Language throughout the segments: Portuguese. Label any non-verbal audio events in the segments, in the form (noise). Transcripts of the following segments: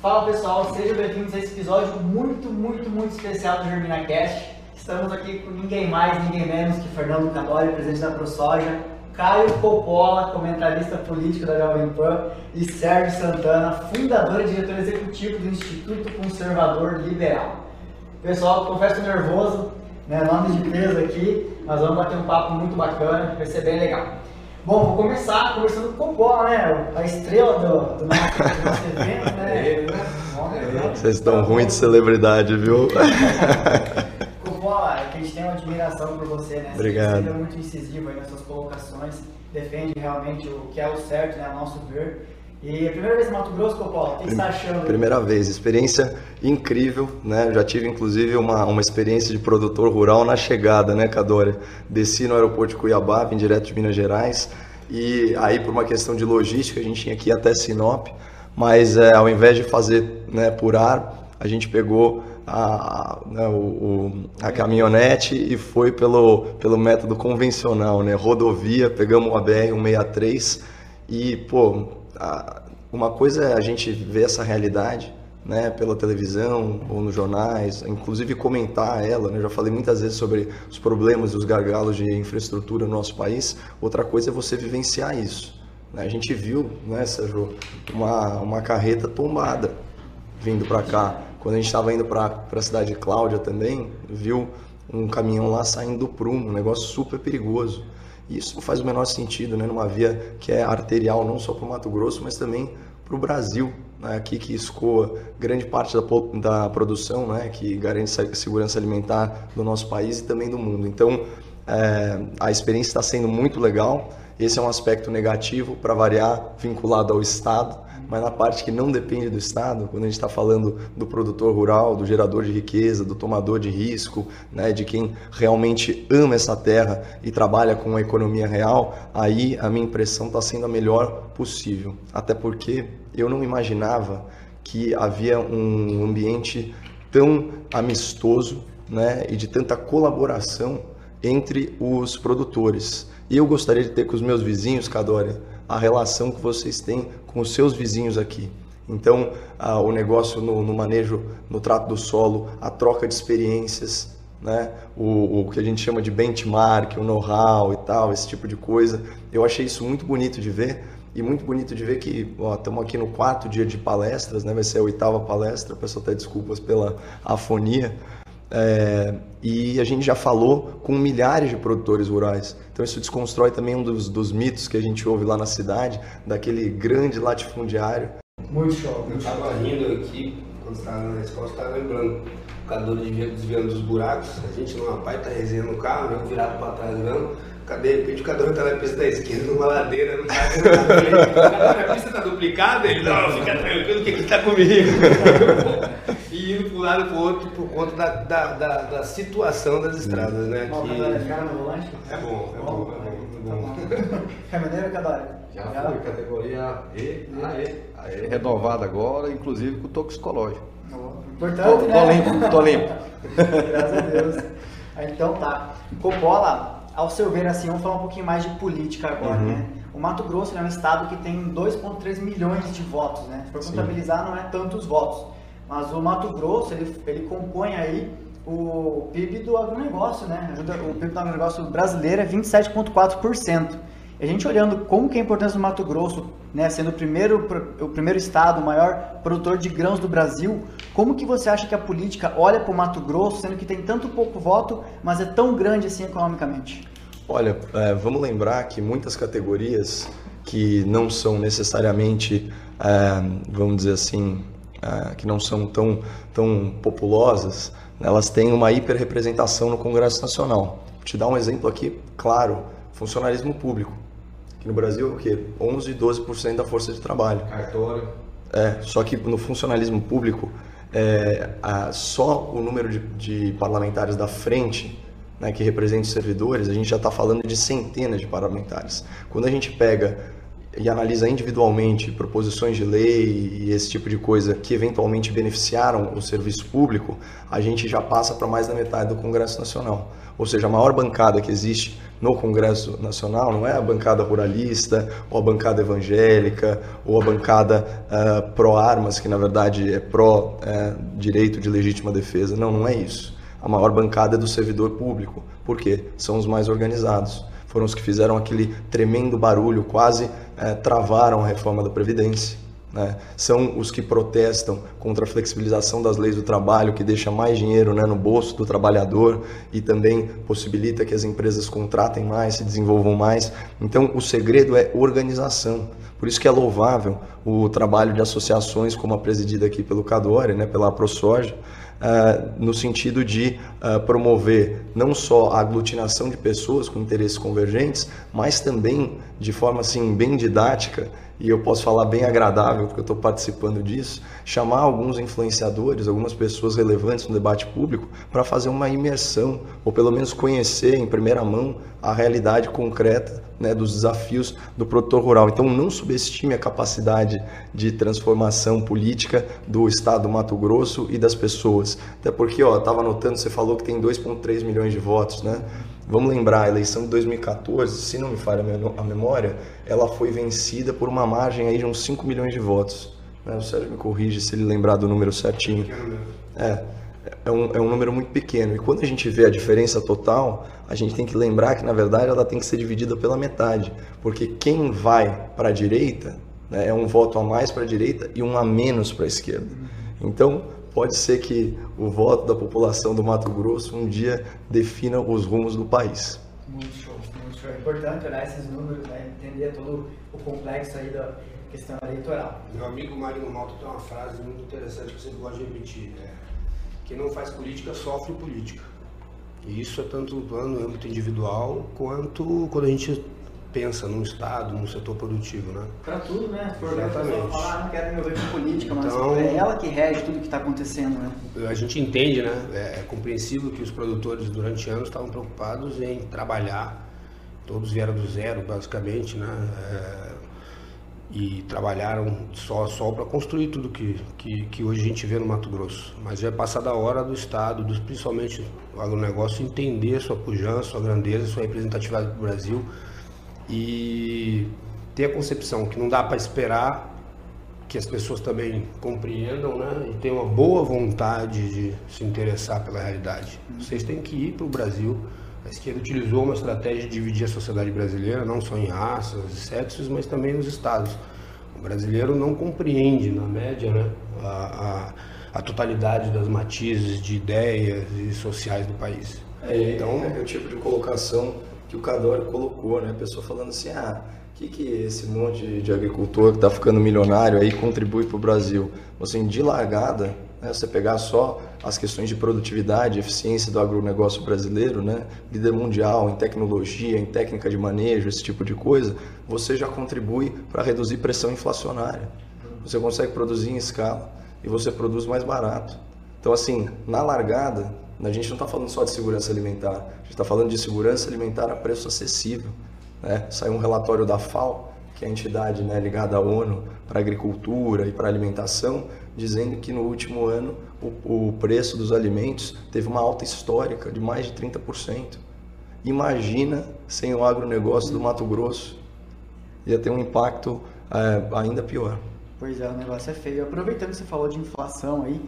Fala pessoal, sejam bem-vindos a esse episódio muito, muito, muito especial do GerminaCast. Estamos aqui com ninguém mais, ninguém menos que Fernando Cadori, presidente da ProSoja, Caio Coppola, comentarista político da Jovem Pan, e Sérgio Santana, fundador e diretor executivo do Instituto Conservador Liberal. Pessoal, confesso nervoso, né, nome de peso aqui, nós vamos bater um papo muito bacana, vai ser bem legal. Bom, vou começar conversando com o Coppola, né, a estrela do, do, nosso, do nosso evento, né? Vocês estão ruins de celebridade, viu? (laughs) Coppola, que a gente tem uma admiração por você, né? Obrigado. Você é muito incisivo aí nas suas colocações, defende realmente o que é o certo, né, ao nosso ver. E a primeira vez em Mato Grosso, Coppola, o que você está achando? Primeira vez, experiência incrível, né? Já tive inclusive uma, uma experiência de produtor rural na chegada, né, Cadória? Desci no aeroporto de Cuiabá, vim direto de Minas Gerais, e aí por uma questão de logística a gente tinha que ir até Sinop, mas é, ao invés de fazer né, por ar, a gente pegou a, né, o, o, a caminhonete e foi pelo, pelo método convencional, né? Rodovia, pegamos a BR-163 e, pô, uma coisa é a gente ver essa realidade né, pela televisão ou nos jornais, inclusive comentar ela. Né? Eu já falei muitas vezes sobre os problemas e os gargalos de infraestrutura no nosso país. Outra coisa é você vivenciar isso. Né? A gente viu, né, Sérgio, uma, uma carreta tombada vindo para cá. Quando a gente estava indo para a cidade de Cláudia também, viu um caminhão lá saindo do prumo, um negócio super perigoso. Isso não faz o menor sentido, né? Numa via que é arterial não só para o Mato Grosso, mas também para o Brasil, né? aqui que escoa grande parte da, da produção, né? Que garante a segurança alimentar do nosso país e também do mundo. Então, é, a experiência está sendo muito legal. Esse é um aspecto negativo, para variar, vinculado ao Estado mas na parte que não depende do Estado, quando a gente está falando do produtor rural, do gerador de riqueza, do tomador de risco, né, de quem realmente ama essa terra e trabalha com a economia real, aí a minha impressão está sendo a melhor possível. Até porque eu não imaginava que havia um ambiente tão amistoso né, e de tanta colaboração entre os produtores. E eu gostaria de ter com os meus vizinhos, Cadória, a relação que vocês têm com os seus vizinhos aqui. Então, ah, o negócio no, no, manejo, no trato do solo, a troca de experiências, né? o, o que a gente chama de benchmark, o know-how e tal, esse tipo de coisa. Eu achei isso muito bonito de ver e muito bonito de ver que estamos aqui no quarto dia de palestras, né? vai ser a oitava palestra, peço até desculpas pela afonia, é, e a gente já falou com milhares de produtores rurais. Então isso desconstrói também um dos, dos mitos que a gente ouve lá na cidade, daquele grande latifundiário. Muito show. Eu estava rindo aqui, quando estava na escola, estava lembrando. O cador desviando dos buracos, a gente numa baita resenha no carro, né, virado para trás. Cadê? De repente o cador está na pista da esquerda, numa ladeira, não está vendo A pista está duplicada? Ele, não, fica tranquilo que ele está comigo. (laughs) e indo para um lado para o outro por conta da, da, da, da situação das estradas, né? Bom, que... no volante? É bom, é bom, é bom. É bom. Caminhoneiro, (laughs) Cadório? Já foi, categoria E, AE, AE renovada agora, inclusive com toxicológico. Importante, tô, né? tô limpo, tô limpo. (laughs) Graças a Deus. Então tá. Coppola, ao seu ver, assim, vamos falar um pouquinho mais de política agora, uhum. né? O Mato Grosso é um estado que tem 2,3 milhões de votos, né? Se for contabilizar, não é tantos votos. Mas o Mato Grosso, ele, ele compõe aí o PIB do agronegócio, né? Ajuda, o PIB do agronegócio brasileiro é 27,4%. A gente olhando como que é a importância do Mato Grosso, né, sendo o primeiro, o primeiro estado, o maior produtor de grãos do Brasil, como que você acha que a política olha para o Mato Grosso, sendo que tem tanto pouco voto, mas é tão grande assim economicamente? Olha, é, vamos lembrar que muitas categorias que não são necessariamente, é, vamos dizer assim, é, que não são tão, tão populosas, elas têm uma hiperrepresentação no Congresso Nacional. Vou te dar um exemplo aqui, claro, funcionalismo público. Aqui no Brasil, o quê? 11, 12% da força de trabalho. Cartório. É, só que no funcionalismo público, é, a, só o número de, de parlamentares da frente, né, que representa os servidores, a gente já está falando de centenas de parlamentares. Quando a gente pega e analisa individualmente proposições de lei e esse tipo de coisa que eventualmente beneficiaram o serviço público, a gente já passa para mais da metade do Congresso Nacional. Ou seja, a maior bancada que existe no Congresso Nacional não é a bancada ruralista, ou a bancada evangélica, ou a bancada uh, pró-armas, que na verdade é pró-direito uh, de legítima defesa. Não, não é isso. A maior bancada é do servidor público. Por quê? São os mais organizados. Foram os que fizeram aquele tremendo barulho, quase uh, travaram a reforma da Previdência né? São os que protestam contra a flexibilização das leis do trabalho, que deixa mais dinheiro né, no bolso do trabalhador e também possibilita que as empresas contratem mais, se desenvolvam mais. Então, o segredo é organização. Por isso que é louvável o trabalho de associações como a presidida aqui pelo Cadore, né, pela ProSoja, uh, no sentido de uh, promover não só a aglutinação de pessoas com interesses convergentes, mas também de forma assim bem didática e eu posso falar bem agradável, porque eu estou participando disso, chamar alguns influenciadores, algumas pessoas relevantes no debate público para fazer uma imersão, ou pelo menos conhecer em primeira mão a realidade concreta né, dos desafios do produtor rural. Então, não subestime a capacidade de transformação política do Estado do Mato Grosso e das pessoas. Até porque, ó, estava anotando, você falou que tem 2,3 milhões de votos, né? Vamos lembrar, a eleição de 2014, se não me falha a memória, ela foi vencida por uma margem aí de uns 5 milhões de votos. Né? O Sérgio me corrige se ele lembrar do número certinho. É, é um, é um número muito pequeno. E quando a gente vê a diferença total, a gente tem que lembrar que, na verdade, ela tem que ser dividida pela metade. Porque quem vai para a direita né, é um voto a mais para a direita e um a menos para a esquerda. Então, pode ser que o voto da população do Mato Grosso um dia defina os rumos do país. Muito show, muito show. É importante olhar esses números, né? entender todo o complexo aí da questão eleitoral. Meu amigo Mário Malta tem uma frase muito interessante que você gosta de repetir. É, quem não faz política sofre política. E isso é tanto no âmbito individual quanto quando a gente pensa num Estado, num setor produtivo, né? Para tudo, né? Por Exatamente. falar, ah, não quero me envolver com política, então, mas é ela que rege tudo que está acontecendo, né? A gente entende, né? É, é compreensível que os produtores durante anos estavam preocupados em trabalhar, todos vieram do zero, basicamente, né? É, e trabalharam só só para construir tudo que, que, que, hoje a gente vê no Mato Grosso. Mas já é passada a hora do Estado, do, principalmente o agronegócio, entender sua pujança, sua grandeza, sua representatividade para o Brasil e ter a concepção que não dá para esperar que as pessoas também compreendam né, e tenham uma boa vontade de se interessar pela realidade. Vocês têm que ir para o Brasil. A esquerda utilizou uma estratégia de dividir a sociedade brasileira, não só em raças e sexos, mas também nos estados. O brasileiro não compreende, na média, né, a, a, a totalidade das matizes de ideias e sociais do país. É, então, é o tipo de colocação que o Cadore colocou, né? A pessoa falando assim, ah, o que, que esse monte de agricultor que está ficando milionário aí contribui para o Brasil? Assim, de largada, né, você pegar só as questões de produtividade, eficiência do agronegócio brasileiro, né, líder mundial em tecnologia, em técnica de manejo, esse tipo de coisa, você já contribui para reduzir pressão inflacionária. Você consegue produzir em escala e você produz mais barato. Então, assim, na largada, a gente não está falando só de segurança alimentar, a gente está falando de segurança alimentar a preço acessível. Né? Saiu um relatório da FAO, que é a entidade né, ligada à ONU para agricultura e para alimentação, dizendo que no último ano o, o preço dos alimentos teve uma alta histórica de mais de 30%. Imagina sem o agronegócio do Mato Grosso, ia ter um impacto é, ainda pior. Pois é, o negócio é feio. Aproveitando que você falou de inflação aí,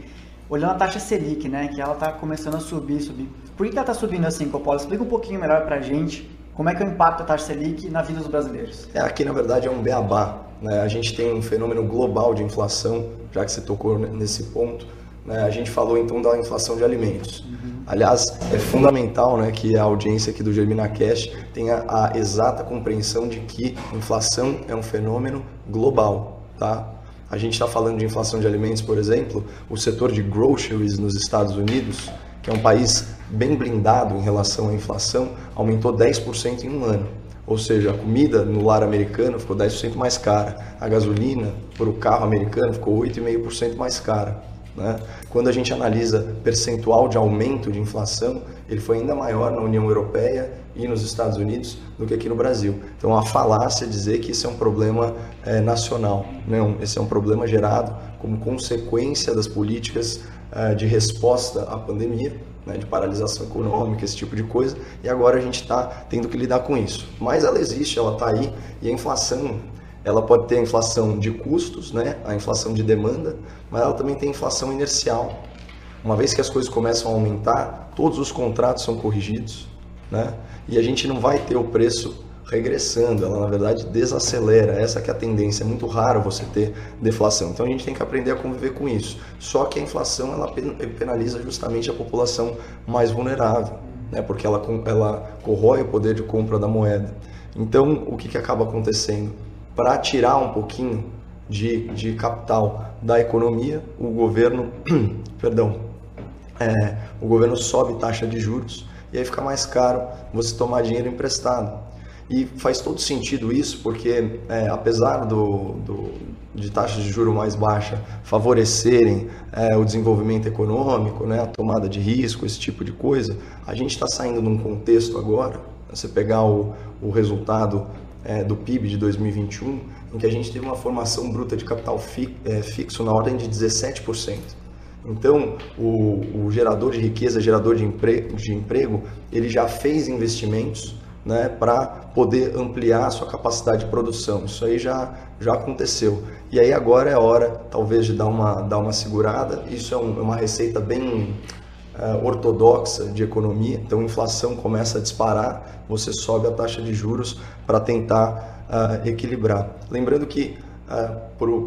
olhando a taxa Selic, né, que ela está começando a subir, subir. Por que ela está subindo assim, Coppola? Explica um pouquinho melhor para a gente como é que é o impacto da taxa Selic na vida dos brasileiros. É, aqui, na verdade, é um beabá. Né? A gente tem um fenômeno global de inflação, já que você tocou nesse ponto. Né? A gente falou, então, da inflação de alimentos. Uhum. Aliás, é fundamental né, que a audiência aqui do Germina Cash tenha a exata compreensão de que inflação é um fenômeno global, tá? a gente está falando de inflação de alimentos, por exemplo, o setor de groceries nos Estados Unidos, que é um país bem blindado em relação à inflação, aumentou 10% em um ano. Ou seja, a comida no lar americano ficou 10% mais cara, a gasolina para o carro americano ficou 8,5% mais cara. Né? Quando a gente analisa percentual de aumento de inflação, ele foi ainda maior na União Europeia e nos Estados Unidos do que aqui no Brasil. Então, a falácia dizer que isso é um problema é, nacional. Não, esse é um problema gerado como consequência das políticas é, de resposta à pandemia né, de paralisação econômica, esse tipo de coisa, e agora a gente está tendo que lidar com isso. Mas ela existe, ela está aí, e a inflação, ela pode ter a inflação de custos, né, a inflação de demanda, mas ela também tem inflação inercial. Uma vez que as coisas começam a aumentar, todos os contratos são corrigidos, né, e a gente não vai ter o preço regressando, ela na verdade desacelera, essa que é a tendência, é muito raro você ter deflação. Então a gente tem que aprender a conviver com isso. Só que a inflação ela penaliza justamente a população mais vulnerável, né? porque ela, ela corrói o poder de compra da moeda. Então o que, que acaba acontecendo? Para tirar um pouquinho de, de capital da economia, o governo, (clears throat) perdão, é, o governo sobe taxa de juros e aí fica mais caro você tomar dinheiro emprestado. E faz todo sentido isso, porque é, apesar do, do, de taxas de juro mais baixa favorecerem é, o desenvolvimento econômico, né, a tomada de risco, esse tipo de coisa, a gente está saindo num contexto agora, você pegar o, o resultado é, do PIB de 2021, em que a gente teve uma formação bruta de capital fi, é, fixo na ordem de 17%. Então, o, o gerador de riqueza, gerador de emprego, de emprego, ele já fez investimentos né, para poder ampliar a sua capacidade de produção. Isso aí já, já aconteceu. E aí agora é hora, talvez, de dar uma, dar uma segurada. Isso é um, uma receita bem uh, ortodoxa de economia. Então, inflação começa a disparar, você sobe a taxa de juros para tentar uh, equilibrar. Lembrando que ah,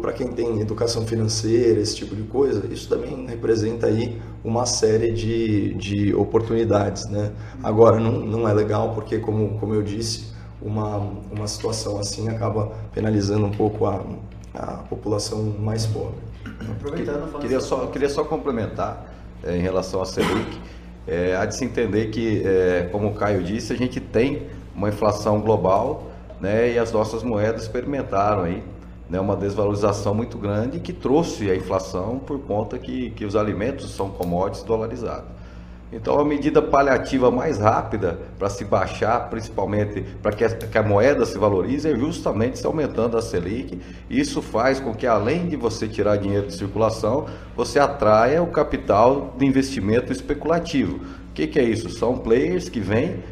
para quem tem educação financeira, esse tipo de coisa, isso também representa aí uma série de, de oportunidades. Né? Agora, não, não é legal porque, como, como eu disse, uma, uma situação assim acaba penalizando um pouco a, a população mais pobre. Aproveitando, queria só, queria só complementar é, em relação à Selic. É, há de se entender que, é, como o Caio disse, a gente tem uma inflação global né, e as nossas moedas experimentaram aí né, uma desvalorização muito grande que trouxe a inflação por conta que, que os alimentos são commodities dolarizados. Então, a medida paliativa mais rápida para se baixar, principalmente para que, que, a moeda se valorize, é justamente se aumentando a Selic. Isso faz com que, além de você tirar dinheiro de circulação, você atraia o capital de investimento especulativo. O que, que é isso? São players que vêm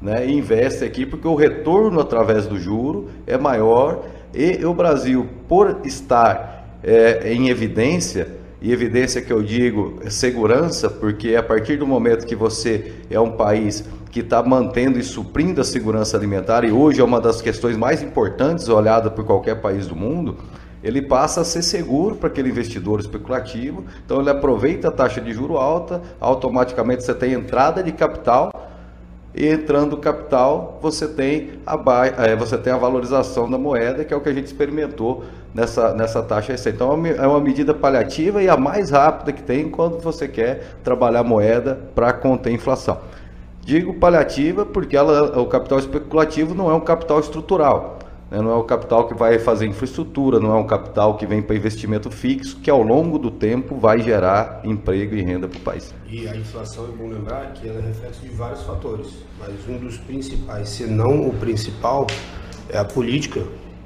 né, e investem aqui porque o retorno através do juro é maior e o Brasil, por estar é, em evidência, e evidência que eu digo é segurança, porque a partir do momento que você é um país que está mantendo e suprindo a segurança alimentar, e hoje é uma das questões mais importantes olhada por qualquer país do mundo, ele passa a ser seguro para aquele investidor especulativo, então ele aproveita a taxa de juro alta, automaticamente você tem entrada de capital e entrando capital, você tem, a, é, você tem a valorização da moeda, que é o que a gente experimentou nessa, nessa taxa recente. Então, é uma medida paliativa e a mais rápida que tem quando você quer trabalhar moeda para conter inflação. Digo paliativa porque ela, o capital especulativo não é um capital estrutural. Né? Não é o capital que vai fazer infraestrutura, não é um capital que vem para investimento fixo, que ao longo do tempo vai gerar emprego e renda para o país. E a inflação, é bom lembrar que ela é reflexo de vários fatores, mas um dos principais, se não o principal, é a política.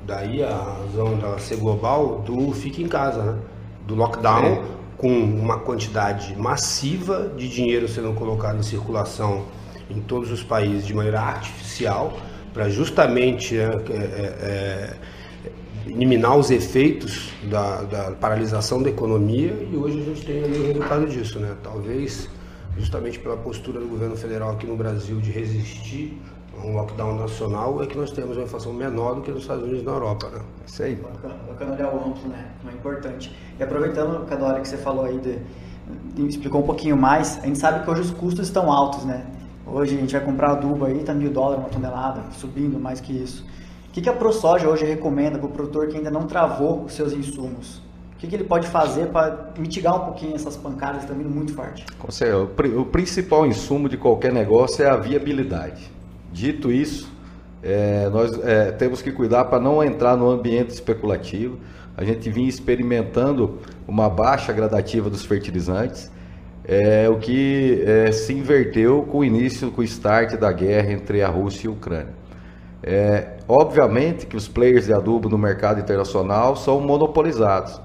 Daí a razão dela ser global do fique em casa, né? do lockdown, é. com uma quantidade massiva de dinheiro sendo colocado em circulação em todos os países de maneira artificial para justamente é, é, é, eliminar os efeitos da, da, paralisação da economia e hoje a gente tem ali o resultado disso, né? Talvez justamente pela postura do governo federal aqui no Brasil de resistir a um lockdown nacional é que nós temos uma inflação menor do que nos Estados Unidos e na Europa, né? Isso aí. Bacana, bacana olhar o amplo, né? É importante. E aproveitando cada hora que você falou aí de, explicou um pouquinho mais, a gente sabe que hoje os custos estão altos, né? Hoje a gente vai comprar adubo aí, tá mil dólares uma tonelada, subindo mais que isso. O que, que a ProSoja hoje recomenda para o produtor que ainda não travou os seus insumos? O que, que ele pode fazer para mitigar um pouquinho essas pancadas que vindo muito forte? O principal insumo de qualquer negócio é a viabilidade. Dito isso, é, nós é, temos que cuidar para não entrar no ambiente especulativo. A gente vinha experimentando uma baixa gradativa dos fertilizantes é o que é, se inverteu com o início, com o start da guerra entre a Rússia e a Ucrânia. É, obviamente que os players de adubo no mercado internacional são monopolizados.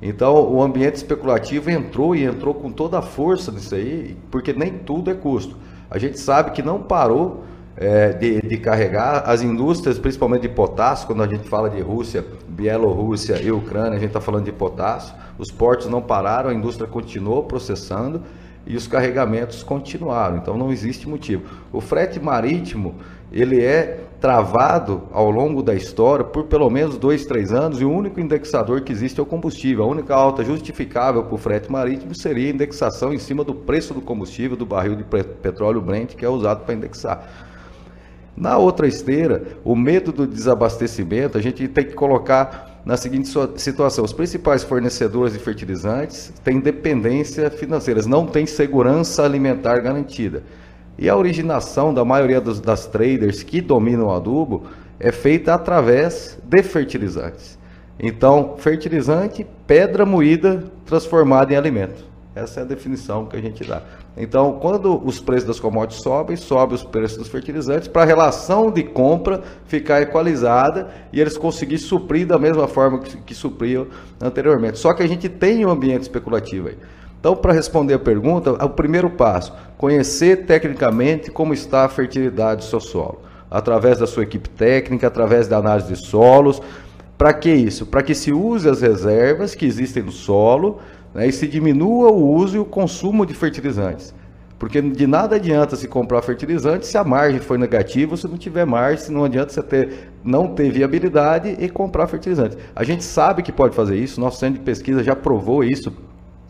Então, o ambiente especulativo entrou e entrou com toda a força nisso aí, porque nem tudo é custo. A gente sabe que não parou é, de, de, carregar as indústrias, principalmente de potássio, quando a gente fala de Rússia, Bielorrússia e Ucrânia, a gente está falando de potássio. Os portos não pararam, a indústria continuou processando e os carregamentos continuaram. Então, não existe motivo. O frete marítimo ele é travado ao longo da história por pelo menos dois, três anos e o único indexador que existe é o combustível. A única alta justificável para o frete marítimo seria a indexação em cima do preço do combustível, do barril de petróleo Brent, que é usado para indexar. Na outra esteira, o medo do desabastecimento, a gente tem que colocar na seguinte situação: os principais fornecedores de fertilizantes têm dependência financeira, não têm segurança alimentar garantida. E a originação da maioria dos, das traders que dominam o adubo é feita através de fertilizantes. Então, fertilizante, pedra moída transformada em alimento. Essa é a definição que a gente dá. Então, quando os preços das commodities sobem, sobe os preços dos fertilizantes para a relação de compra ficar equalizada e eles conseguirem suprir da mesma forma que, que supriam anteriormente. Só que a gente tem um ambiente especulativo aí. Então, para responder a pergunta, o primeiro passo, conhecer tecnicamente como está a fertilidade do seu solo, através da sua equipe técnica, através da análise de solos. Para que isso? Para que se use as reservas que existem no solo né, e se diminua o uso e o consumo de fertilizantes. Porque de nada adianta se comprar fertilizante se a margem for negativa, se não tiver margem, se não adianta você ter, não ter viabilidade e comprar fertilizante. A gente sabe que pode fazer isso, nosso centro de pesquisa já provou isso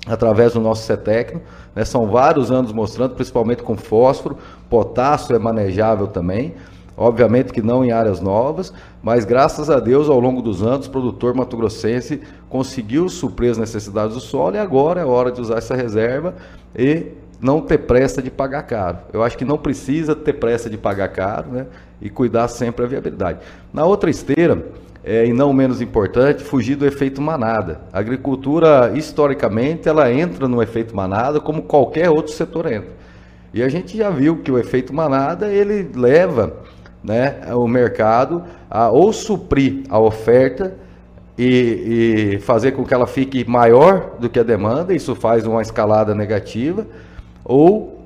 através do nosso CETECNO. Né? São vários anos mostrando, principalmente com fósforo, potássio é manejável também. Obviamente que não em áreas novas, mas graças a Deus, ao longo dos anos, o produtor mato-grossense conseguiu suprir as necessidades do solo e agora é hora de usar essa reserva e não ter pressa de pagar caro. Eu acho que não precisa ter pressa de pagar caro né? e cuidar sempre da viabilidade. Na outra esteira, é, e não menos importante, fugir do efeito manada. A agricultura, historicamente, ela entra no efeito manada como qualquer outro setor entra. E a gente já viu que o efeito manada, ele leva né, o mercado a ou suprir a oferta e, e fazer com que ela fique maior do que a demanda, isso faz uma escalada negativa, ou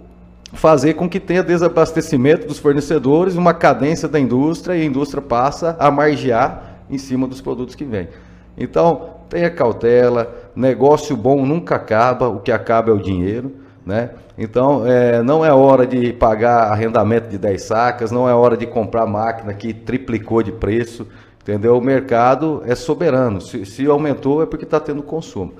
fazer com que tenha desabastecimento dos fornecedores, uma cadência da indústria e a indústria passa a margear em cima dos produtos que vêm. Então, tenha cautela, negócio bom nunca acaba, o que acaba é o dinheiro. Né? Então, é, não é hora de pagar arrendamento de 10 sacas, não é hora de comprar máquina que triplicou de preço, entendeu? O mercado é soberano, se, se aumentou é porque está tendo consumo.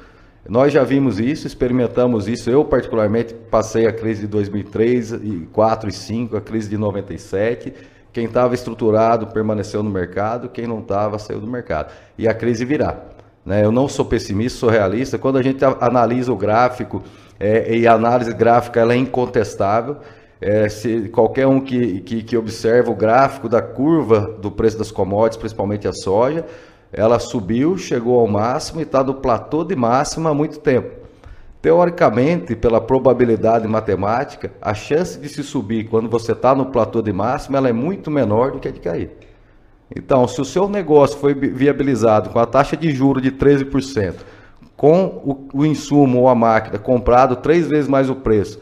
Nós já vimos isso, experimentamos isso, eu particularmente passei a crise de 2003, 2004 e 2005, a crise de 97, quem estava estruturado permaneceu no mercado, quem não estava saiu do mercado. E a crise virá. Né? Eu não sou pessimista, sou realista. Quando a gente analisa o gráfico, é, e a análise gráfica ela é incontestável, é, se qualquer um que, que, que, observa o gráfico da curva do preço das commodities, principalmente a soja, ela subiu, chegou ao máximo e está no platô de máxima há muito tempo. Teoricamente, pela probabilidade matemática, a chance de se subir quando você está no platô de máxima ela é muito menor do que a de cair. Então, se o seu negócio foi viabilizado com a taxa de juros de 13%, com o, o insumo ou a máquina comprado três vezes mais o preço,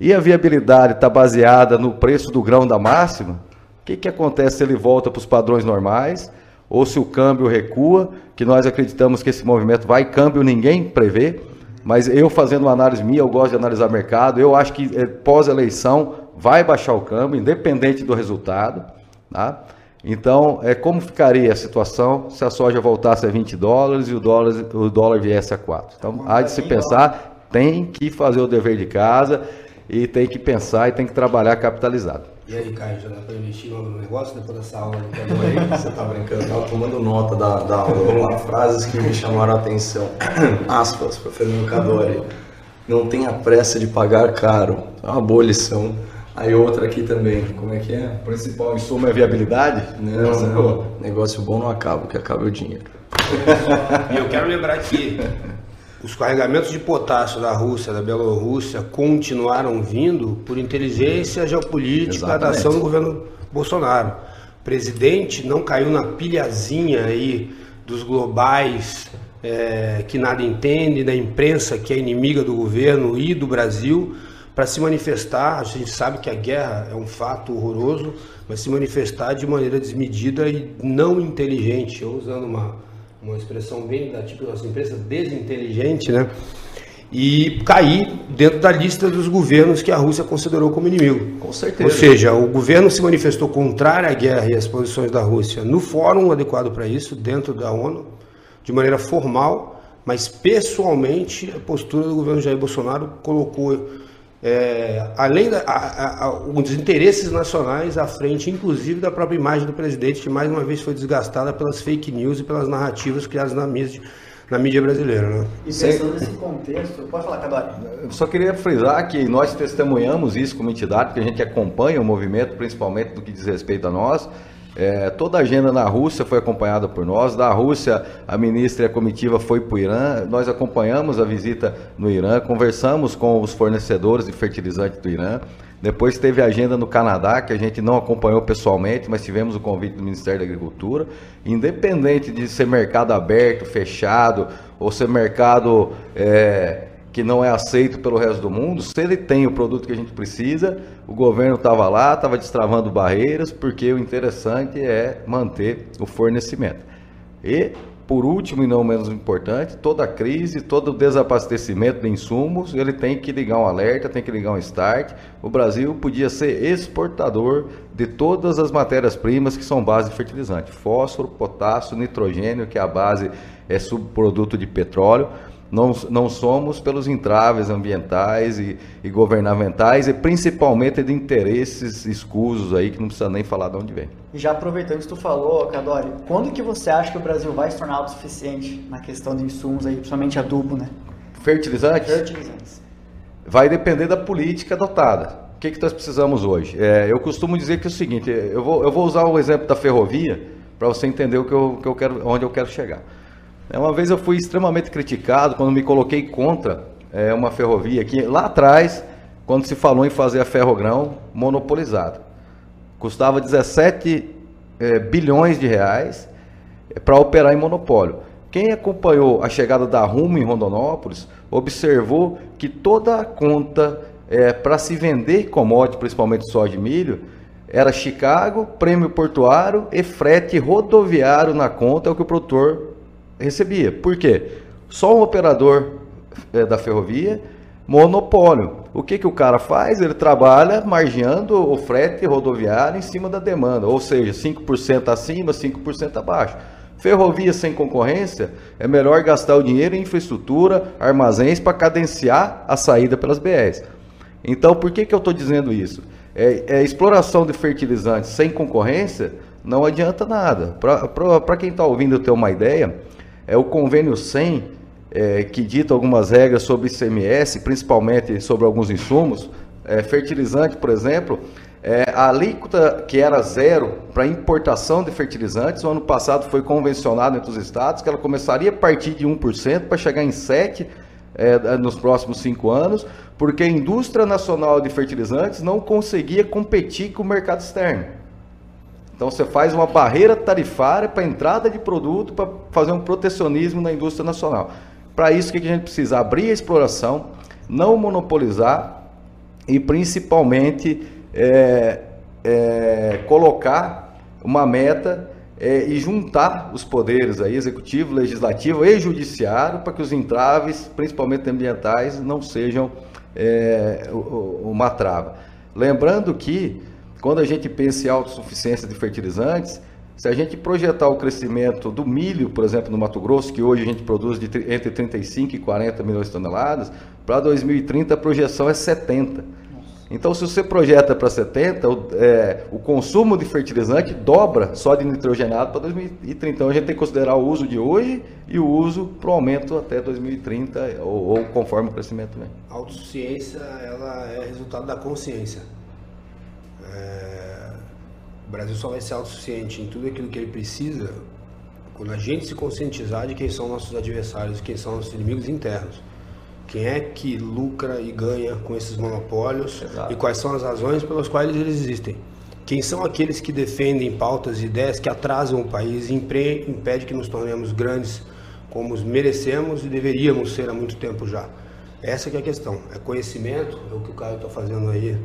e a viabilidade está baseada no preço do grão da máxima, o que, que acontece se ele volta para os padrões normais? Ou se o câmbio recua, que nós acreditamos que esse movimento vai, câmbio ninguém prevê, mas eu fazendo uma análise minha, eu gosto de analisar mercado, eu acho que é, pós-eleição vai baixar o câmbio, independente do resultado. Tá? Então, é, como ficaria a situação se a soja voltasse a 20 dólares e o dólar, o dólar viesse a 4? Então, há de se pensar, tem que fazer o dever de casa e tem que pensar e tem que trabalhar capitalizado. E aí, Caio, já dá para investir no negócio depois dessa aula? aí, você tá brincando, eu tava tomando nota da, da aula. Vamos lá, frases que me chamaram a atenção. (clears throat) Aspas para Fernando Cadori. Não tenha pressa de pagar caro. É uma boa lição. Aí outra aqui também, como é que é? O principal insumo é viabilidade? Não, não. Negócio bom não acaba, o que acaba é o dinheiro. (laughs) e eu quero lembrar que os carregamentos de potássio da Rússia, da Bielorrússia, continuaram vindo por inteligência geopolítica Exatamente. da ação do governo Bolsonaro. O presidente não caiu na pilhazinha aí dos globais é, que nada entende, da imprensa que é inimiga do governo e do Brasil, para se manifestar. A gente sabe que a guerra é um fato horroroso, mas se manifestar de maneira desmedida e não inteligente, usando uma, uma expressão bem da tipo das empresas desinteligente, né? E cair dentro da lista dos governos que a Rússia considerou como inimigo. Com certeza. Ou seja, o governo se manifestou contrário à guerra e às posições da Rússia no fórum adequado para isso, dentro da ONU, de maneira formal, mas pessoalmente a postura do governo Jair Bolsonaro colocou é, além da, a, a, dos interesses nacionais à frente, inclusive da própria imagem do presidente, que mais uma vez foi desgastada pelas fake news e pelas narrativas criadas na mídia, na mídia brasileira. Né? E pensando nesse contexto, pode falar, Cadore. Eu só queria frisar que nós testemunhamos isso como entidade, porque a gente acompanha o movimento, principalmente do que diz respeito a nós. É, toda a agenda na Rússia foi acompanhada por nós. Da Rússia, a ministra e a comitiva foi para o Irã. Nós acompanhamos a visita no Irã, conversamos com os fornecedores de fertilizante do Irã. Depois teve a agenda no Canadá, que a gente não acompanhou pessoalmente, mas tivemos o convite do Ministério da Agricultura. Independente de ser mercado aberto, fechado, ou ser mercado é, que não é aceito pelo resto do mundo, se ele tem o produto que a gente precisa, o governo estava lá, estava destravando barreiras, porque o interessante é manter o fornecimento. E, por último e não menos importante, toda crise, todo desabastecimento de insumos, ele tem que ligar um alerta, tem que ligar um start. O Brasil podia ser exportador de todas as matérias-primas que são base de fertilizante: fósforo, potássio, nitrogênio, que é a base é subproduto de petróleo não, não somos pelos entraves ambientais e, e, governamentais e principalmente de interesses escusos aí que não precisa nem falar de onde vem. E já aproveitando que tu falou, Cadori, quando que você acha que o Brasil vai se tornar autossuficiente na questão de insumos aí, principalmente adubo, né? Fertilizantes? Fertilizantes. Vai depender da política adotada. O que, que nós precisamos hoje? É, eu costumo dizer que é o seguinte, eu vou, eu vou usar o exemplo da ferrovia para você entender o que eu, que eu quero, onde eu quero chegar. É, uma vez eu fui extremamente criticado quando me coloquei contra é, uma ferrovia que lá atrás, quando se falou em fazer a ferrogrão monopolizada. Custava 17 é, bilhões de reais é, para operar em monopólio. Quem acompanhou a chegada da Rumo em Rondonópolis observou que toda a conta é, para se vender commodity, principalmente soja e milho, era Chicago, prêmio portuário e frete rodoviário na conta, é o que o produtor recebia. Por quê? Só um operador é, da ferrovia, monopólio. O que, que o cara faz? Ele trabalha margeando o frete rodoviário em cima da demanda, ou seja, 5% acima, 5% abaixo. Ferrovia sem concorrência, é melhor gastar o dinheiro em infraestrutura, armazéns para cadenciar a saída pelas BRs. Então, por que, que eu estou dizendo isso? É, é, exploração de fertilizantes sem concorrência não adianta nada. Para quem está ouvindo ter uma ideia, é o convênio 100, é, que dita algumas regras sobre ICMS, principalmente sobre alguns insumos. É, fertilizante, por exemplo, é, a alíquota que era zero para importação de fertilizantes, o ano passado foi convencionado entre os estados que ela começaria a partir de 1% para chegar em 7% é, nos próximos cinco anos, porque a indústria nacional de fertilizantes não conseguia competir com o mercado externo. Então você faz uma barreira tarifária para entrada de produto para fazer um protecionismo na indústria nacional. Para isso, o que a gente precisa? Abrir a exploração, não monopolizar e principalmente é, é, colocar uma meta é, e juntar os poderes aí, executivo, legislativo e judiciário para que os entraves, principalmente ambientais, não sejam é, uma trava. Lembrando que quando a gente pensa em autossuficiência de fertilizantes, se a gente projetar o crescimento do milho, por exemplo, no Mato Grosso, que hoje a gente produz de entre 35 e 40 milhões de toneladas, para 2030 a projeção é 70. Então, se você projeta para 70, o, é, o, consumo de fertilizante dobra só de nitrogenado para 2030. Então, a gente tem que considerar o uso de hoje e o uso para o aumento até 2030, ou, ou conforme o crescimento vem. A autossuficiência ela é resultado da consciência. É... O Brasil só vai ser autossuficiente em tudo aquilo que ele precisa quando a gente se conscientizar de quem são nossos adversários, quem são nossos inimigos internos. Quem é que lucra e ganha com esses monopólios Exato. e quais são as razões pelas quais eles existem. Quem são aqueles que defendem pautas e ideias que atrasam o país e impedem que nos tornemos grandes como merecemos e deveríamos ser há muito tempo já. Essa que é a questão, é conhecimento, é o que o Caio está fazendo aí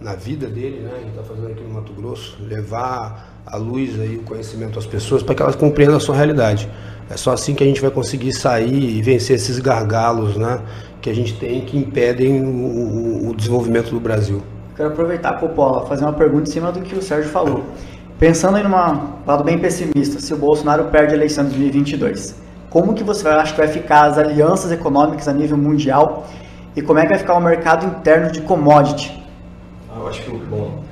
na vida dele, né? Ele está fazendo aqui no Mato Grosso, levar a luz aí, o conhecimento às pessoas para que elas compreendam a sua realidade. É só assim que a gente vai conseguir sair e vencer esses gargalos, né? Que a gente tem que impedem o, o, o desenvolvimento do Brasil. Quero aproveitar, Popola, fazer uma pergunta em cima do que o Sérgio falou. Pensando em um lado bem pessimista, se o Bolsonaro perde a eleição de 2022, como que você acha que vai ficar as alianças econômicas a nível mundial e como é que vai ficar o mercado interno de commodity? Eu acho que, bom,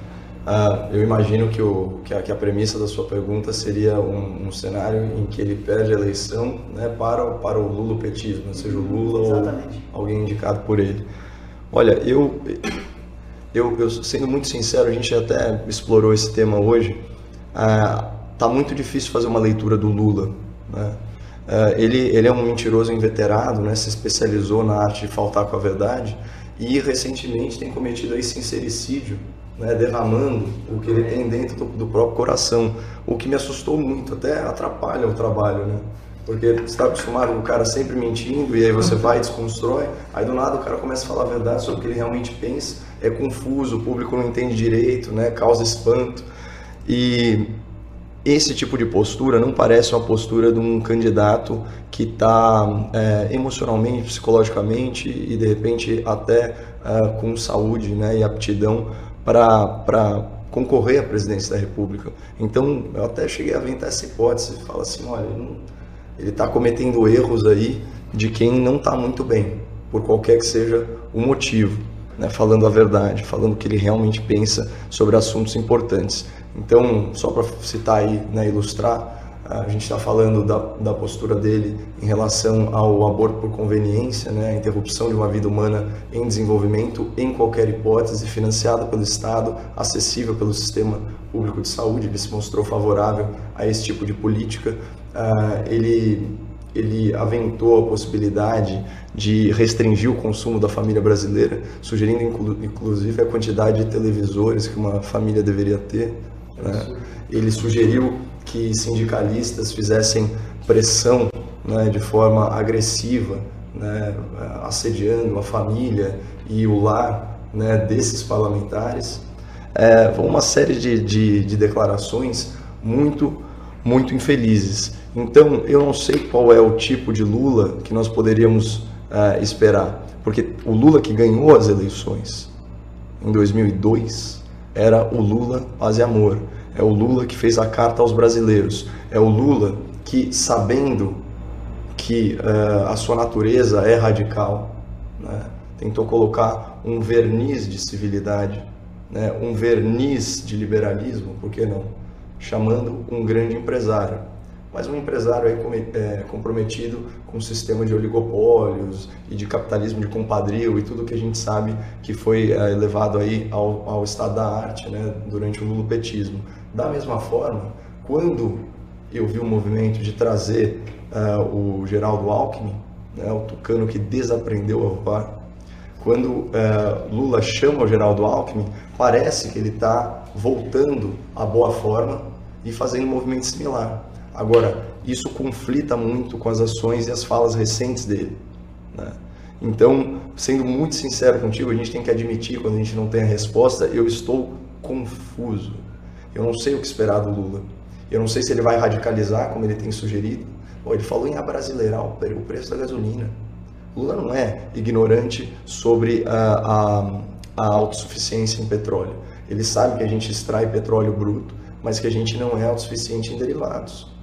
uh, eu imagino que, o, que a, que, a, premissa da sua pergunta seria um, um, cenário em que ele perde a eleição né, para, para o lulopetismo, seja o Lula Exatamente. ou alguém indicado por ele. Olha, eu eu, eu, sendo muito sincero, a gente até explorou esse tema hoje. Ah, tá muito difícil fazer uma leitura do Lula. Né? Ah, ele, ele é um mentiroso inveterado, né? se especializou na arte de faltar com a verdade e recentemente tem cometido aí sincericídio, né? derramando o que ele tem dentro do, do próprio coração, o que me assustou muito, até atrapalha o trabalho. Né? Porque você está acostumado com o cara sempre mentindo e aí você vai desconstrói, aí do nada o cara começa a falar a verdade sobre o que ele realmente pensa, é confuso, o público não entende direito, né, causa espanto. E esse tipo de postura não parece uma postura de um candidato que está é, emocionalmente, psicologicamente e de repente até é, com saúde né, e aptidão para concorrer à presidência da República. Então eu até cheguei a aventar essa hipótese, fala assim, olha, ele está cometendo erros aí de quem não está muito bem, por qualquer que seja o motivo, né? falando a verdade, falando o que ele realmente pensa sobre assuntos importantes. Então, só para citar aí, né, ilustrar, a gente está falando da, da postura dele em relação ao aborto por conveniência, né, a interrupção de uma vida humana em desenvolvimento, em qualquer hipótese, financiada pelo Estado, acessível pelo sistema público de saúde. Ele se mostrou favorável a esse tipo de política uh, ele, ele aventou a possibilidade de restringir o consumo da família brasileira, sugerindo inclu, inclusive a quantidade de televisores que uma família deveria ter. Né? Ele sugeriu que sindicalistas fizessem pressão né, de forma agressiva, né, assediando a família e o lar né, desses parlamentares. É, uma série de, de, de declarações muito, muito infelizes. Então, eu não sei qual é o tipo de Lula que nós poderíamos uh, esperar, porque o Lula que ganhou as eleições em 2002 era o Lula paz e amor, é o Lula que fez a carta aos brasileiros, é o Lula que, sabendo que uh, a sua natureza é radical, né, tentou colocar um verniz de civilidade, né, um verniz de liberalismo, por que não? Chamando um grande empresário mas um empresário aí é, comprometido com o sistema de oligopólios e de capitalismo de compadrio e tudo que a gente sabe que foi é, levado aí ao, ao estado da arte né, durante o lulopetismo. Da mesma forma, quando eu vi o movimento de trazer uh, o Geraldo Alckmin, né, o tucano que desaprendeu a voar, quando uh, Lula chama o Geraldo Alckmin, parece que ele está voltando à boa forma e fazendo um movimento similar. Agora, isso conflita muito com as ações e as falas recentes dele. Né? Então, sendo muito sincero contigo, a gente tem que admitir quando a gente não tem a resposta, eu estou confuso. Eu não sei o que esperar do Lula. Eu não sei se ele vai radicalizar, como ele tem sugerido. Ele falou em abrasileirar o preço da gasolina. Lula não é ignorante sobre a, a, a autossuficiência em petróleo. Ele sabe que a gente extrai petróleo bruto, mas que a gente não é autossuficiente em derivados.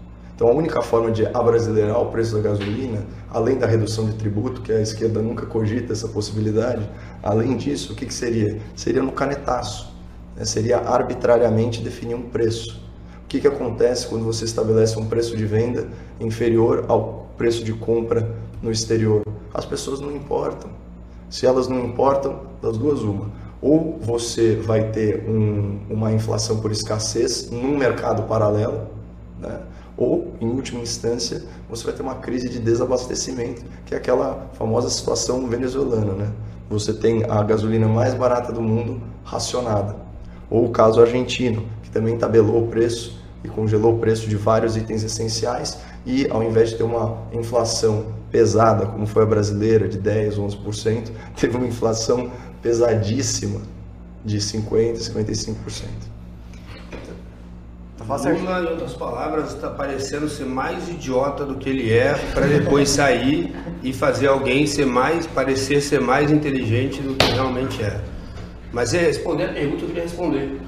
Então, a única forma de abrasileirar o preço da gasolina, além da redução de tributo, que a esquerda nunca cogita essa possibilidade, além disso, o que, que seria? Seria no canetaço. Né? Seria arbitrariamente definir um preço. O que, que acontece quando você estabelece um preço de venda inferior ao preço de compra no exterior? As pessoas não importam. Se elas não importam, das duas, uma. Ou você vai ter um, uma inflação por escassez num mercado paralelo, né? Ou, em última instância, você vai ter uma crise de desabastecimento, que é aquela famosa situação venezuelana, né? Você tem a gasolina mais barata do mundo racionada. Ou o caso argentino, que também tabelou o preço e congelou o preço de vários itens essenciais e ao invés de ter uma inflação pesada, como foi a brasileira, de 10, 11%, (laughs) teve uma inflação pesadíssima de 50, 55%. Lula, em outras palavras, está parecendo ser mais idiota do que ele é, para depois sair e fazer alguém ser mais, parecer ser mais inteligente do que realmente é. Mas é responder a pergunta, eu queria responder.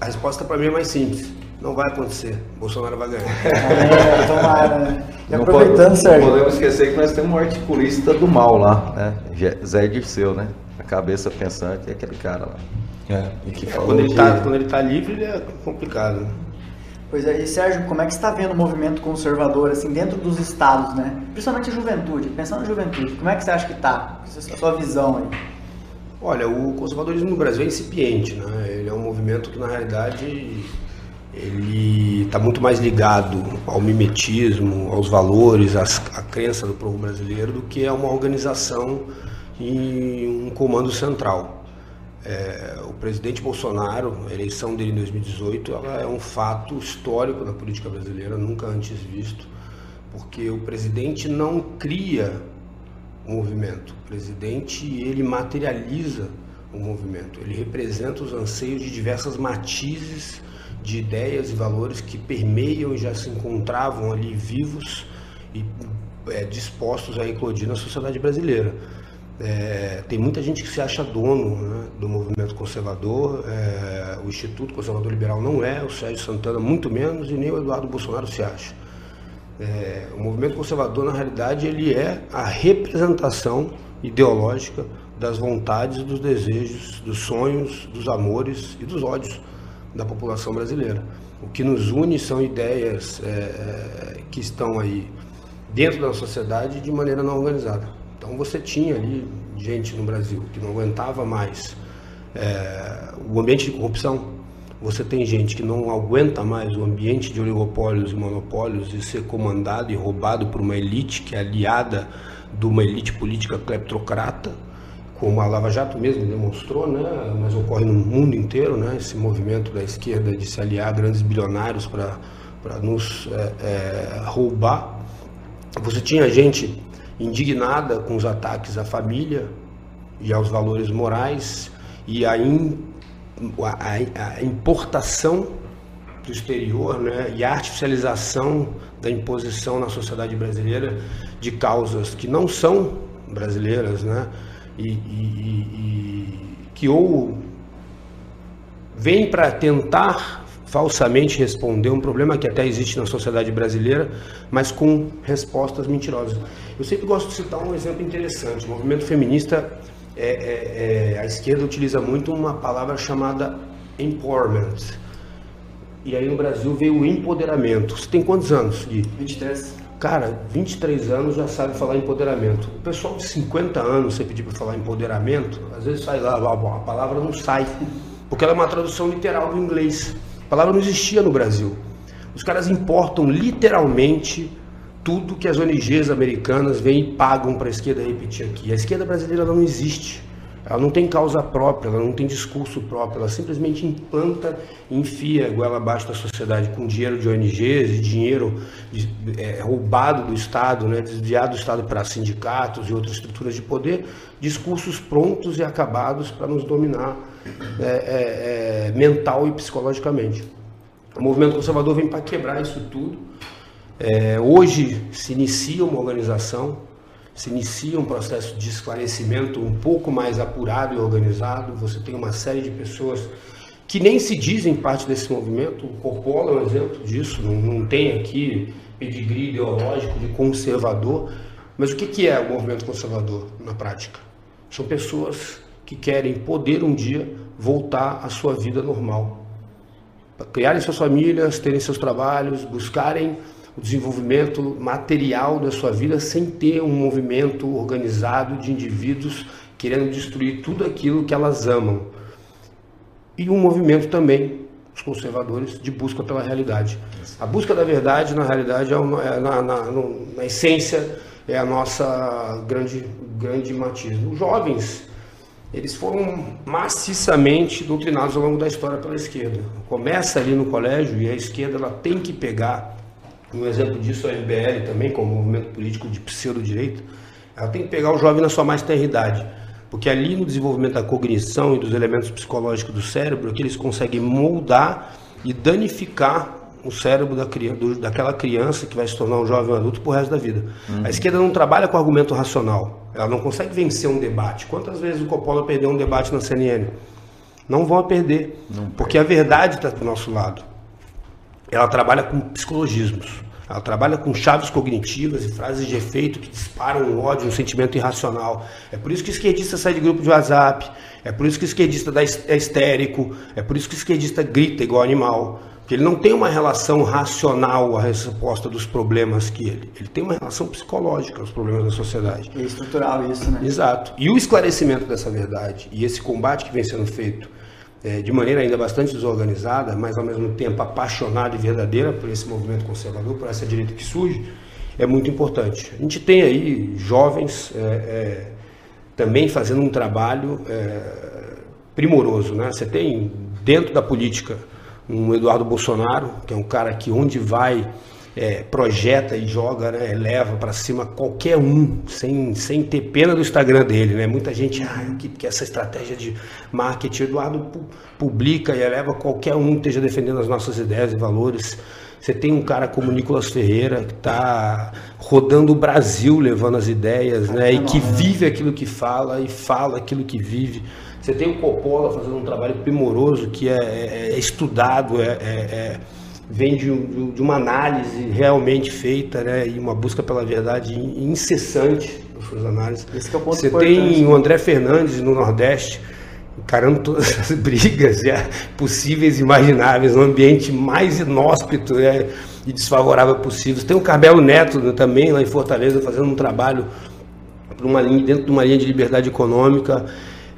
A resposta para mim é mais simples. Não vai acontecer. Bolsonaro vai ganhar. É, tomara, né? E aproveitando, não Sérgio. Não podemos esquecer que nós temos um articulista do mal lá, né? Zé Dirceu, né? A cabeça pensante é aquele cara lá. É, e que falou Quando ele, que... está quando ele tá livre, ele é complicado. Pois é, e Sérgio, como é que está vendo o movimento conservador, assim, dentro dos estados, né? Principalmente a juventude, pensando na juventude, como é que você acha que está? É a sua visão aí. Olha, o conservadorismo no Brasil é incipiente, né? Ele é um movimento que, na realidade, ele está muito mais ligado ao mimetismo, aos valores, às, à crença do povo brasileiro, do que a uma organização e um comando central. É, o presidente Bolsonaro, a eleição dele em 2018, ela é um fato histórico na política brasileira, nunca antes visto, porque o presidente não cria o movimento, o presidente ele materializa o movimento, ele representa os anseios de diversas matizes de ideias e valores que permeiam e já se encontravam ali vivos e é, dispostos a eclodir na sociedade brasileira. É, tem muita gente que se acha dono né, do movimento conservador, é, o Instituto Conservador Liberal não é, o Sérgio Santana muito menos e nem o Eduardo Bolsonaro se acha. É, o movimento conservador, na realidade, ele é a representação ideológica das vontades, dos desejos, dos sonhos, dos amores e dos ódios da população brasileira. O que nos une são ideias é, que estão aí dentro da sociedade de maneira não organizada. Então você tinha ali gente no Brasil que não aguentava mais é, o ambiente de corrupção. Você tem gente que não aguenta mais o ambiente de oligopólios e monopólios e ser comandado e roubado por uma elite que é aliada de uma elite política cleptocrata, como a Lava Jato mesmo demonstrou, né? mas ocorre no mundo inteiro, né? esse movimento da esquerda de se aliar a grandes bilionários para nos é, é, roubar. Você tinha gente indignada com os ataques à família e aos valores morais e a, in, a, a importação do exterior né, e a artificialização da imposição na sociedade brasileira de causas que não são brasileiras, né, e, e, e que ou vem para tentar falsamente responder um problema que até existe na sociedade brasileira, mas com respostas mentirosas. Eu sempre gosto de citar um exemplo interessante. O movimento feminista, é, é, é, a esquerda utiliza muito uma palavra chamada empowerment. E aí no Brasil veio o empoderamento. Você tem quantos anos, Gui? 23. Cara, 23 anos já sabe falar empoderamento. O pessoal de 50 anos, você pedir para falar empoderamento, às vezes sai lá, a palavra não sai, porque ela é uma tradução literal do inglês. A palavra não existia no Brasil. Os caras importam literalmente tudo que as ONGs americanas vêm e pagam para a esquerda repetir aqui. A esquerda brasileira não existe. Ela não tem causa própria, ela não tem discurso próprio, ela simplesmente implanta e enfia goela abaixo da sociedade com dinheiro de ONGs e dinheiro de, é, roubado do Estado, né, desviado do Estado para sindicatos e outras estruturas de poder, discursos prontos e acabados para nos dominar é, é, é, mental e psicologicamente. O movimento conservador vem para quebrar isso tudo. É, hoje se inicia uma organização se inicia um processo de esclarecimento um pouco mais apurado e organizado. Você tem uma série de pessoas que nem se dizem parte desse movimento. O Coppola é um exemplo disso, não, não tem aqui pedigree ideológico de conservador. Mas o que, que é o movimento conservador na prática? São pessoas que querem poder um dia voltar à sua vida normal. Criarem suas famílias, terem seus trabalhos, buscarem o desenvolvimento material da sua vida sem ter um movimento organizado de indivíduos querendo destruir tudo aquilo que elas amam. E um movimento também, os conservadores, de busca pela realidade. A busca da verdade, na realidade, é, uma, é na, na, na, essência, é a nossa grande, grande matismo. Os jovens eles foram maciçamente doutrinados ao longo da história pela esquerda. Começa ali no colégio e a esquerda ela tem que pegar, um exemplo disso é a MBL também, como movimento político de pseudo-direito, ela tem que pegar o jovem na sua mais tenra idade. Porque ali no desenvolvimento da cognição e dos elementos psicológicos do cérebro, é que eles conseguem moldar e danificar o cérebro da, do, daquela criança que vai se tornar um jovem adulto pro resto da vida. Uhum. A esquerda não trabalha com argumento racional. Ela não consegue vencer um debate. Quantas vezes o Coppola perdeu um debate na CNN? Não vão a perder. Não porque a verdade está do nosso lado. Ela trabalha com psicologismos. Ela trabalha com chaves cognitivas e frases de efeito que disparam um ódio, um sentimento irracional. É por isso que o esquerdista sai de grupo de WhatsApp. É por isso que o esquerdista é histérico. É por isso que o esquerdista grita igual animal. Porque ele não tem uma relação racional à resposta dos problemas que ele. Ele tem uma relação psicológica aos problemas da sociedade. E estrutural isso, né? Exato. E o esclarecimento dessa verdade e esse combate que vem sendo feito é, de maneira ainda bastante desorganizada, mas ao mesmo tempo apaixonada e verdadeira por esse movimento conservador, por essa direita que surge, é muito importante. A gente tem aí jovens é, é, também fazendo um trabalho é, primoroso. Né? Você tem dentro da política um Eduardo Bolsonaro, que é um cara que onde vai é, projeta e joga, né, leva para cima qualquer um, sem, sem ter pena do Instagram dele. Né? Muita gente, ah, que, que essa estratégia de marketing, Eduardo publica e eleva qualquer um que esteja defendendo as nossas ideias e valores. Você tem um cara como Nicolas Ferreira, que está rodando o Brasil levando as ideias, né? E que vive aquilo que fala e fala aquilo que vive. Você tem o Coppola fazendo um trabalho primoroso que é, é, é estudado, é, é, é vem de, de, uma análise realmente feita, né, e uma busca pela verdade incessante nas suas análises. Esse é o ponto Você tem o André Fernandes no Nordeste encarando todas as (laughs) brigas é, possíveis e imagináveis, no ambiente mais inóspito é, e desfavorável possível. Tem o Carmelo Neto né, também lá em Fortaleza fazendo um trabalho linha, dentro de uma linha de liberdade econômica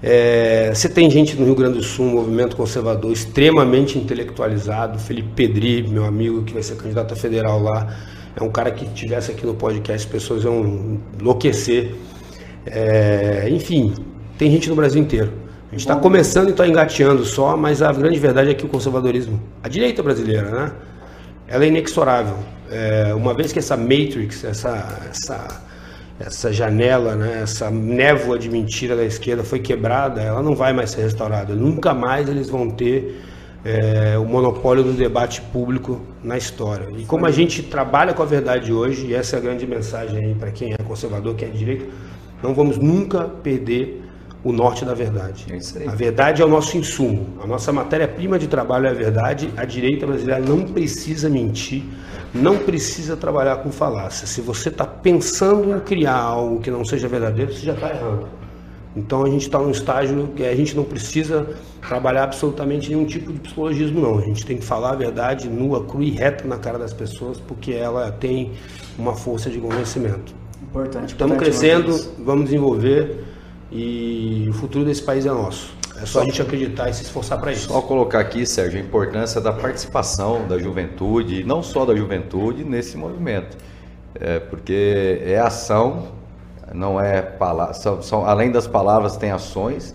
é, você tem gente no Rio Grande do Sul, um movimento conservador extremamente intelectualizado. Felipe Pedri, meu amigo, que vai ser candidato a federal lá, é um cara que tivesse aqui no podcast, as pessoas iam enlouquecer. É, enfim, tem gente no Brasil inteiro. A gente está começando e está engateando só, mas a grande verdade é que o conservadorismo, a direita brasileira, né, ela é inexorável. É, uma vez que essa matrix, essa, essa essa janela, né, essa névoa de mentira da esquerda foi quebrada, ela não vai mais ser restaurada. Nunca mais eles vão ter é, o monopólio do debate público na história. E como a gente trabalha com a verdade hoje, e essa é a grande mensagem aí para quem é conservador, quem é de direita, não vamos nunca perder o norte da verdade. É a verdade é o nosso insumo, a nossa matéria-prima de trabalho é a verdade. A direita brasileira não precisa mentir não precisa trabalhar com falácia. Se você está pensando em criar algo que não seja verdadeiro, você já está errando. Então a gente está num estágio que a gente não precisa trabalhar absolutamente nenhum tipo de psicologismo, não. A gente tem que falar a verdade nua, crua e reta na cara das pessoas, porque ela tem uma força de convencimento. Importante. Estamos crescendo, vamos desenvolver e o futuro desse país é nosso. É só a gente acreditar e se esforçar para isso. Só colocar aqui, Sérgio, a importância da participação da juventude, não só da juventude, nesse movimento. É, porque é ação, não é palavra, são, são, além das palavras tem ações,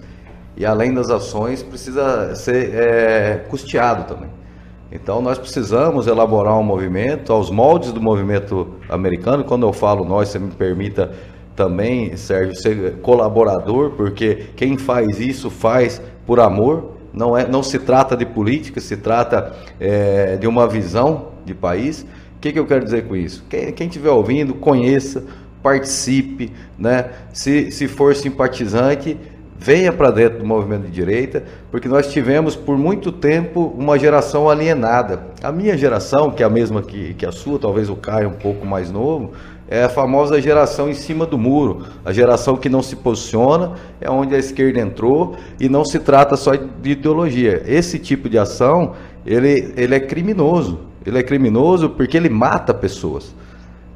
e além das ações precisa ser é, custeado também. Então nós precisamos elaborar um movimento aos moldes do movimento americano. Quando eu falo nós, você me permita também, Sérgio, ser colaborador, porque quem faz isso faz por amor, não, é, não se trata de política, se trata é, de uma visão de país. O que, que eu quero dizer com isso? Quem estiver ouvindo, conheça, participe, né? se, se for simpatizante, venha para dentro do movimento de direita, porque nós tivemos por muito tempo uma geração alienada. A minha geração, que é a mesma que, que a sua, talvez o Caio um pouco mais novo, é a famosa geração em cima do muro, a geração que não se posiciona, é onde a esquerda entrou e não se trata só de ideologia. Esse tipo de ação, ele, ele é criminoso. Ele é criminoso porque ele mata pessoas.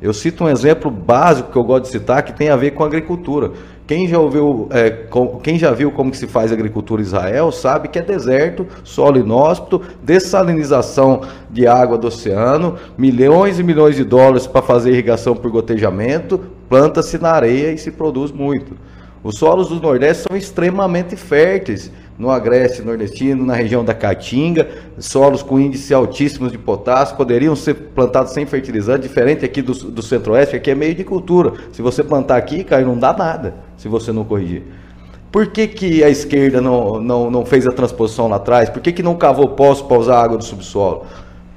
Eu cito um exemplo básico que eu gosto de citar que tem a ver com agricultura. Quem já ouviu, é, com, quem já viu como se faz agricultura em Israel sabe que é deserto, solo inóspito, dessalinização de água do oceano, milhões e milhões de dólares para fazer irrigação por gotejamento, planta-se na areia e se produz muito. Os solos do Nordeste são extremamente férteis no agreste nordestino, na região da Caatinga, solos com índice altíssimos de potássio, poderiam ser plantados sem fertilizante, diferente aqui do, do centro-oeste, aqui é meio de cultura. Se você plantar aqui, cara, não dá nada, se você não corrigir. Por que, que a esquerda não, não, não fez a transposição lá atrás? Por que, que não cavou poço para usar água do subsolo?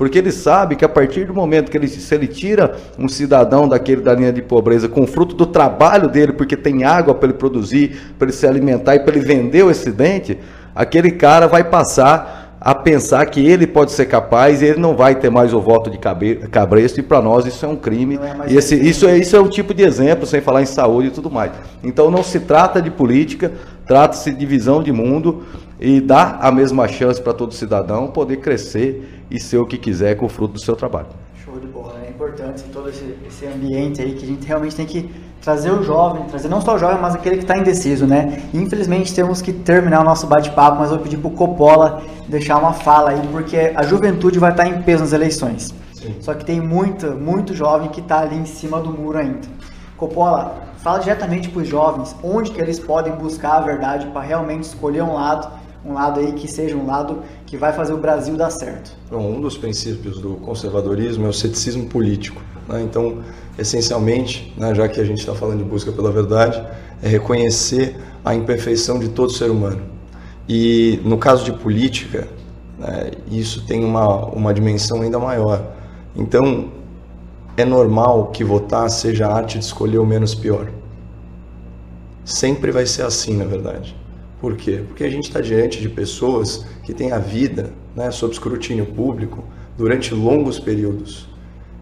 Porque ele sabe que a partir do momento que ele, se ele tira um cidadão daquele da linha de pobreza com fruto do trabalho dele, porque tem água para ele produzir, para ele se alimentar e para ele vender o excedente, aquele cara vai passar a pensar que ele pode ser capaz e ele não vai ter mais o voto de cabresto e para nós isso é um crime. É esse, isso, é, isso é um tipo de exemplo, sem falar em saúde e tudo mais. Então não se trata de política, trata-se de visão de mundo e dar a mesma chance para todo cidadão poder crescer e ser o que quiser com o fruto do seu trabalho. Show de bola, é importante todo esse, esse ambiente aí que a gente realmente tem que trazer o jovem, trazer não só o jovem, mas aquele que está indeciso, né? Infelizmente temos que terminar o nosso bate-papo, mas eu vou pedir para o Coppola deixar uma fala aí, porque a juventude vai estar tá em peso nas eleições. Sim. Só que tem muito, muito jovem que está ali em cima do muro ainda. Coppola, fala diretamente para os jovens onde que eles podem buscar a verdade para realmente escolher um lado um lado aí que seja um lado que vai fazer o Brasil dar certo. Um dos princípios do conservadorismo é o ceticismo político. Né? Então, essencialmente, né, já que a gente está falando de busca pela verdade, é reconhecer a imperfeição de todo ser humano. E no caso de política, né, isso tem uma, uma dimensão ainda maior. Então, é normal que votar seja a arte de escolher o menos pior. Sempre vai ser assim, na verdade. Por quê? Porque a gente está diante de pessoas que têm a vida né, sob escrutínio público durante longos períodos.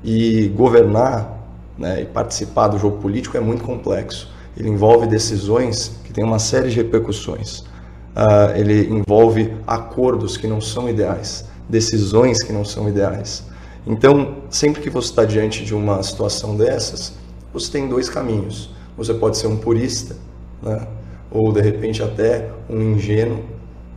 E governar né, e participar do jogo político é muito complexo. Ele envolve decisões que têm uma série de repercussões. Uh, ele envolve acordos que não são ideais, decisões que não são ideais. Então, sempre que você está diante de uma situação dessas, você tem dois caminhos. Você pode ser um purista, né? Ou de repente até um ingênuo.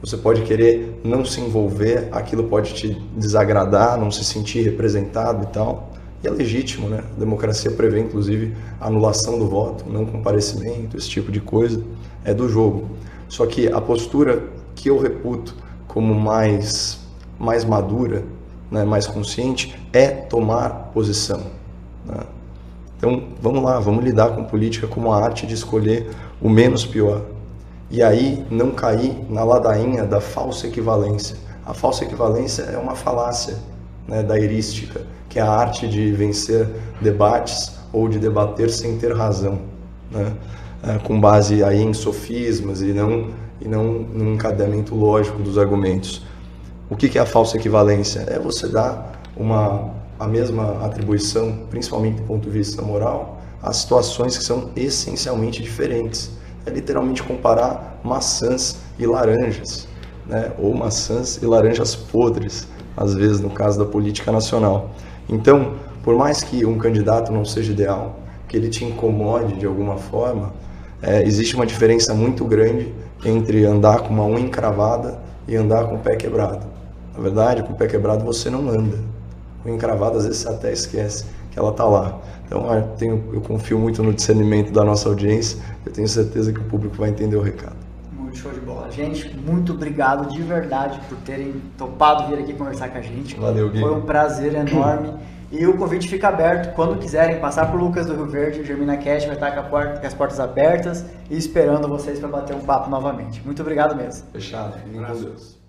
Você pode querer não se envolver, aquilo pode te desagradar, não se sentir representado e tal. E é legítimo, né? A democracia prevê inclusive anulação do voto, não comparecimento, esse tipo de coisa, é do jogo. Só que a postura que eu reputo como mais mais madura, né, mais consciente, é tomar posição. Né? Então, vamos lá, vamos lidar com política como a arte de escolher o menos pior. E aí não cair na ladainha da falsa equivalência. A falsa equivalência é uma falácia né, da erística, que é a arte de vencer debates ou de debater sem ter razão, né, é, com base aí em sofismas e não, e não num encadeamento lógico dos argumentos. O que, que é a falsa equivalência? É você dar uma a mesma atribuição, principalmente do ponto de vista moral, a situações que são essencialmente diferentes. É literalmente comparar maçãs e laranjas, né? ou maçãs e laranjas podres, às vezes no caso da política nacional. Então, por mais que um candidato não seja ideal, que ele te incomode de alguma forma, é, existe uma diferença muito grande entre andar com uma unha encravada e andar com o pé quebrado. Na verdade, com o pé quebrado você não anda com encravada, às vezes você até esquece que ela está lá. Então eu, tenho, eu confio muito no discernimento da nossa audiência, eu tenho certeza que o público vai entender o recado. Muito show de bola. Gente, muito obrigado de verdade por terem topado vir aqui conversar com a gente. Valeu, Gui. Foi um prazer enorme. E o convite fica aberto. Quando quiserem passar por Lucas do Rio Verde, o Germina Cash vai estar com, porta, com, as portas abertas e esperando vocês para bater um papo novamente. Muito obrigado mesmo. Fechado. Fiquem com Deus.